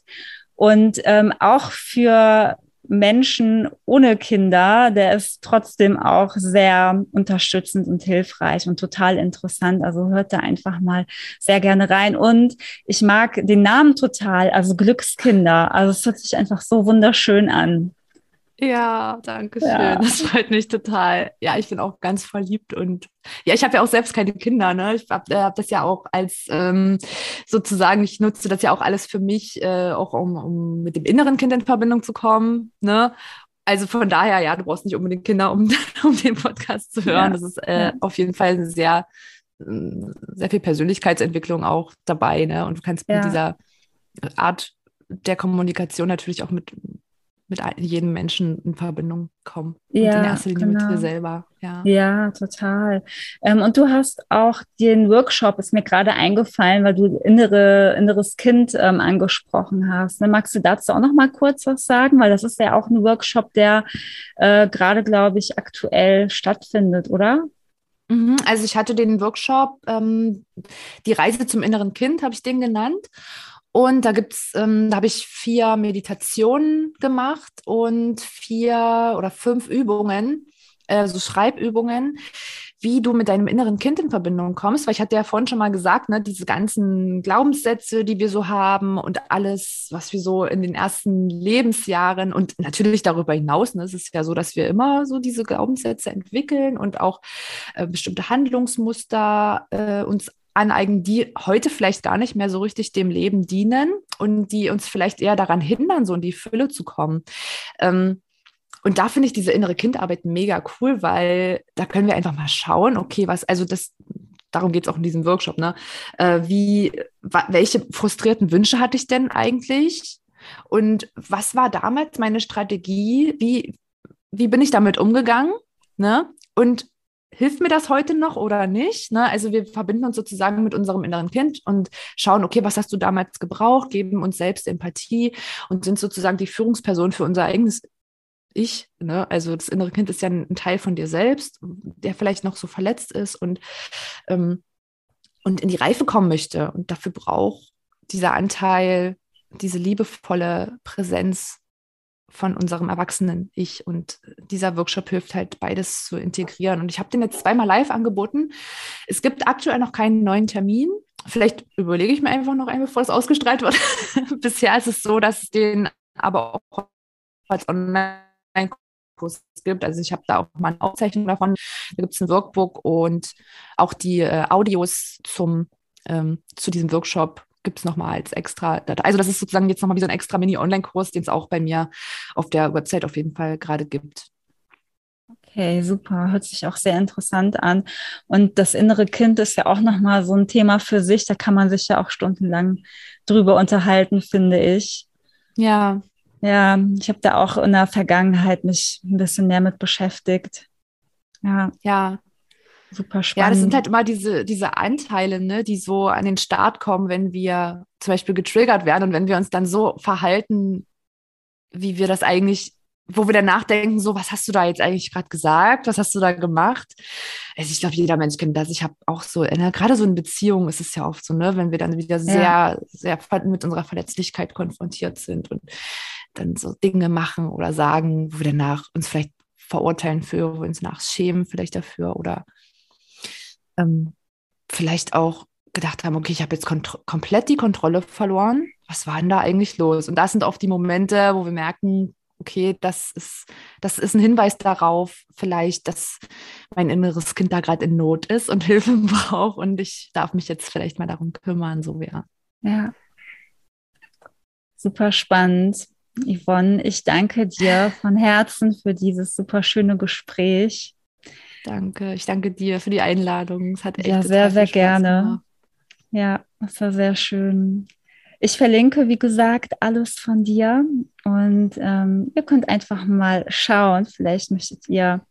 [SPEAKER 1] und ähm, auch für Menschen ohne Kinder, der ist trotzdem auch sehr unterstützend und hilfreich und total interessant. Also hört da einfach mal sehr gerne rein. Und ich mag den Namen total, also Glückskinder. Also es hört sich einfach so wunderschön an.
[SPEAKER 2] Ja, danke schön. Ja. Das freut mich total. Ja, ich bin auch ganz verliebt und ja, ich habe ja auch selbst keine Kinder. Ne? Ich habe hab das ja auch als ähm, sozusagen, ich nutze das ja auch alles für mich, äh, auch um, um mit dem inneren Kind in Verbindung zu kommen. Ne? Also von daher, ja, du brauchst nicht unbedingt Kinder, um, [laughs] um den Podcast zu hören. Ja. Das ist äh, auf jeden Fall eine sehr, sehr viel Persönlichkeitsentwicklung auch dabei. Ne? Und du kannst mit dieser Art der Kommunikation natürlich auch mit mit jedem Menschen in Verbindung kommen.
[SPEAKER 1] Ja,
[SPEAKER 2] und
[SPEAKER 1] in
[SPEAKER 2] erster Linie genau. mit dir selber.
[SPEAKER 1] Ja, ja total. Ähm, und du hast auch den Workshop, ist mir gerade eingefallen, weil du innere, inneres Kind ähm, angesprochen hast. Ne? Magst du dazu auch noch mal kurz was sagen? Weil das ist ja auch ein Workshop, der äh, gerade, glaube ich, aktuell stattfindet, oder?
[SPEAKER 2] Mhm, also ich hatte den Workshop, ähm, die Reise zum inneren Kind, habe ich den genannt. Und da gibt's, ähm, da habe ich vier Meditationen gemacht und vier oder fünf Übungen, äh, so Schreibübungen, wie du mit deinem inneren Kind in Verbindung kommst. Weil ich hatte ja vorhin schon mal gesagt, ne, diese ganzen Glaubenssätze, die wir so haben und alles, was wir so in den ersten Lebensjahren und natürlich darüber hinaus, ne, es ist ja so, dass wir immer so diese Glaubenssätze entwickeln und auch äh, bestimmte Handlungsmuster äh, uns aneignen, die heute vielleicht gar nicht mehr so richtig dem Leben dienen und die uns vielleicht eher daran hindern, so in die Fülle zu kommen. Ähm, und da finde ich diese innere Kindarbeit mega cool, weil da können wir einfach mal schauen, okay, was, also das, darum geht es auch in diesem Workshop, ne? Äh, wie, welche frustrierten Wünsche hatte ich denn eigentlich? Und was war damals meine Strategie? Wie, wie bin ich damit umgegangen? Ne? Und hilft mir das heute noch oder nicht? Ne? Also wir verbinden uns sozusagen mit unserem inneren Kind und schauen, okay, was hast du damals gebraucht, geben uns selbst Empathie und sind sozusagen die Führungsperson für unser eigenes Ich. Ne? Also das innere Kind ist ja ein, Teil von dir selbst, der vielleicht noch so verletzt ist und, ähm, und in die Reife kommen möchte. Und dafür braucht dieser Anteil diese liebevolle Präsenz von unserem erwachsenen Ich. Und dieser Workshop hilft halt beides zu integrieren. Und ich habe den jetzt zweimal live angeboten. Es gibt aktuell noch keinen neuen Termin. Vielleicht überlege ich mir einfach noch einen, bevor es ausgestrahlt wird. [laughs] Bisher ist es so, dass es den aber auch als Online-Kurs gibt. Also ich habe da auch mal eine Aufzeichnung davon. Da gibt es ein Workbook und auch die äh, Audios zum, ähm, zu diesem Workshop gibt es nochmal als extra Datei. Also das ist sozusagen jetzt nochmal wie so ein extra Mini-Online-Kurs, den es auch bei mir auf der Website auf jeden Fall gerade gibt.
[SPEAKER 1] Okay, super. Hört sich auch sehr interessant an. Und das innere Kind ist ja auch nochmal so ein Thema für sich. Da kann man sich ja auch stundenlang drüber unterhalten, finde ich.
[SPEAKER 2] Ja.
[SPEAKER 1] Ja, ich habe da auch in der Vergangenheit mich ein bisschen mehr mit beschäftigt.
[SPEAKER 2] Ja. Ja, Super spannend. Ja, das sind halt immer diese, diese Anteile, ne, die so an den Start kommen, wenn wir zum Beispiel getriggert werden und wenn wir uns dann so verhalten, wie wir das eigentlich, wo wir dann nachdenken, so, was hast du da jetzt eigentlich gerade gesagt? Was hast du da gemacht? Also ich glaube, jeder Mensch kennt das. Ich habe auch so, ne, gerade so in Beziehungen ist es ja oft so, ne, wenn wir dann wieder sehr, ja. sehr mit unserer Verletzlichkeit konfrontiert sind und dann so Dinge machen oder sagen, wo wir danach uns vielleicht verurteilen für, wo wir uns nach schämen vielleicht dafür oder ähm, vielleicht auch gedacht haben, okay, ich habe jetzt komplett die Kontrolle verloren. Was war denn da eigentlich los? Und das sind oft die Momente, wo wir merken, okay, das ist, das ist ein Hinweis darauf, vielleicht, dass mein inneres Kind da gerade in Not ist und [laughs] Hilfe braucht und ich darf mich jetzt vielleicht mal darum kümmern, so
[SPEAKER 1] ja. Ja. Super spannend. Yvonne, ich danke dir von Herzen für dieses super schöne Gespräch.
[SPEAKER 2] Danke, ich danke dir für die Einladung.
[SPEAKER 1] Es hat echt ja, sehr, sehr gerne. Gemacht. Ja, das war sehr schön. Ich verlinke, wie gesagt, alles von dir und ähm, ihr könnt einfach mal schauen. Vielleicht möchtet ihr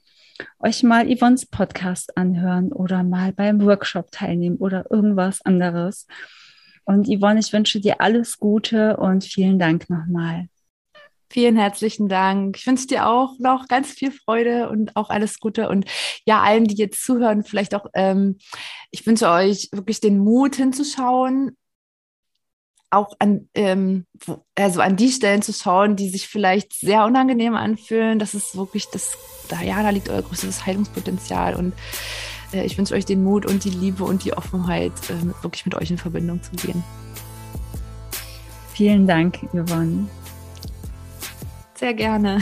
[SPEAKER 1] euch mal Yvonnes Podcast anhören oder mal beim Workshop teilnehmen oder irgendwas anderes. Und Yvonne, ich wünsche dir alles Gute und vielen Dank nochmal.
[SPEAKER 2] Vielen herzlichen Dank. Ich wünsche dir auch noch ganz viel Freude und auch alles Gute. Und ja, allen, die jetzt zuhören, vielleicht auch, ähm, ich wünsche euch wirklich den Mut hinzuschauen, auch an, ähm, also an die Stellen zu schauen, die sich vielleicht sehr unangenehm anfühlen. Das ist wirklich das, da, ja, da liegt euer größtes Heilungspotenzial. Und äh, ich wünsche euch den Mut und die Liebe und die Offenheit, äh, wirklich mit euch in Verbindung zu gehen.
[SPEAKER 1] Vielen Dank, Yvonne.
[SPEAKER 2] Sehr gerne.